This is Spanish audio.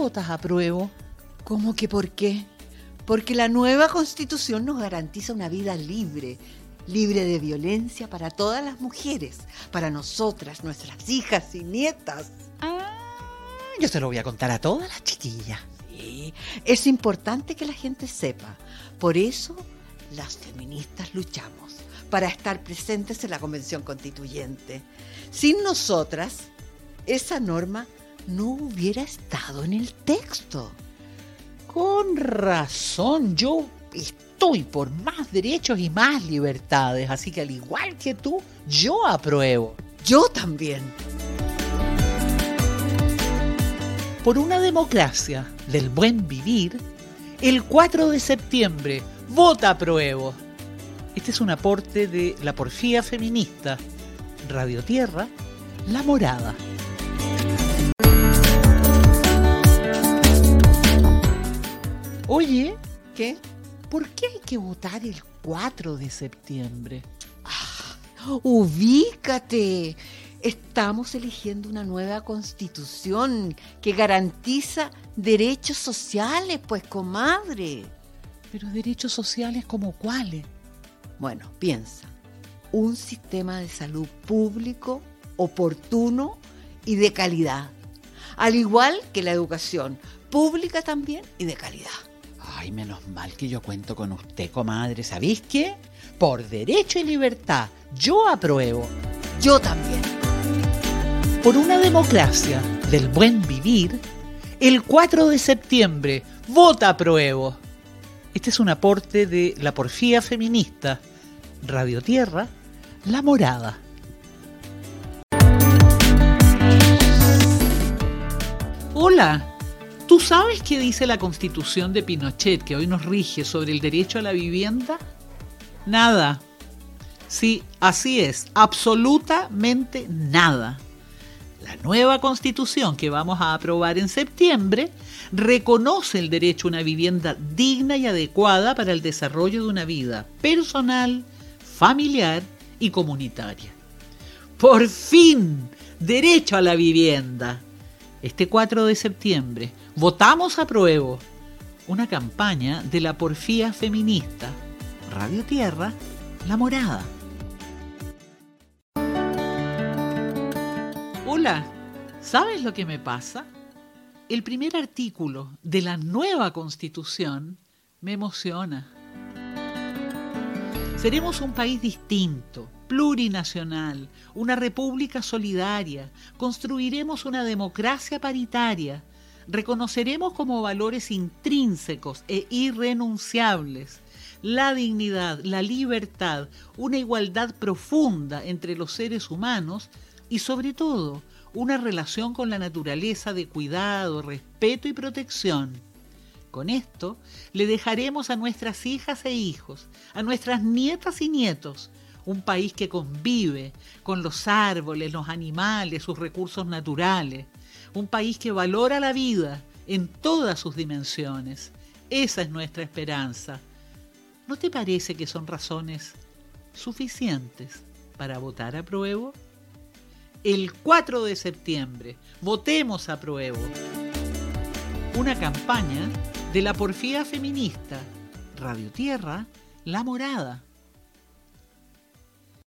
votas a prueba? ¿Cómo que por qué? Porque la nueva constitución nos garantiza una vida libre, libre de violencia para todas las mujeres, para nosotras, nuestras hijas y nietas. Ah, yo se lo voy a contar a todas las chiquillas. Sí, es importante que la gente sepa. Por eso las feministas luchamos para estar presentes en la Convención Constituyente. Sin nosotras, esa norma no hubiera estado en el texto. Con razón, yo estoy por más derechos y más libertades, así que al igual que tú, yo apruebo. Yo también. Por una democracia del buen vivir, el 4 de septiembre, vota apruebo. Este es un aporte de la porfía feminista, Radio Tierra, La Morada. Oye, ¿Qué? ¿por qué hay que votar el 4 de septiembre? Ubícate. Estamos eligiendo una nueva constitución que garantiza derechos sociales, pues, comadre. Pero derechos sociales como cuáles? Bueno, piensa. Un sistema de salud público, oportuno y de calidad. Al igual que la educación pública también y de calidad. Ay, menos mal que yo cuento con usted, comadre. ¿Sabéis qué? Por derecho y libertad, yo apruebo. Yo también. Por una democracia del buen vivir, el 4 de septiembre, vota apruebo. Este es un aporte de la porfía feminista, Radio Tierra, La Morada. Hola, ¿tú sabes qué dice la constitución de Pinochet que hoy nos rige sobre el derecho a la vivienda? Nada. Sí, así es, absolutamente nada. La nueva constitución que vamos a aprobar en septiembre reconoce el derecho a una vivienda digna y adecuada para el desarrollo de una vida personal, familiar y comunitaria. Por fin, derecho a la vivienda. Este 4 de septiembre, votamos a prueba una campaña de la porfía feminista. Radio Tierra, La Morada. Hola, ¿sabes lo que me pasa? El primer artículo de la nueva constitución me emociona. Seremos un país distinto, plurinacional, una república solidaria, construiremos una democracia paritaria, reconoceremos como valores intrínsecos e irrenunciables la dignidad, la libertad, una igualdad profunda entre los seres humanos y sobre todo una relación con la naturaleza de cuidado, respeto y protección. Con esto le dejaremos a nuestras hijas e hijos, a nuestras nietas y nietos, un país que convive con los árboles, los animales, sus recursos naturales, un país que valora la vida en todas sus dimensiones. Esa es nuestra esperanza. ¿No te parece que son razones suficientes para votar a prueba? El 4 de septiembre, votemos a prueba. Una campaña de la porfía feminista, Radio Tierra, La Morada.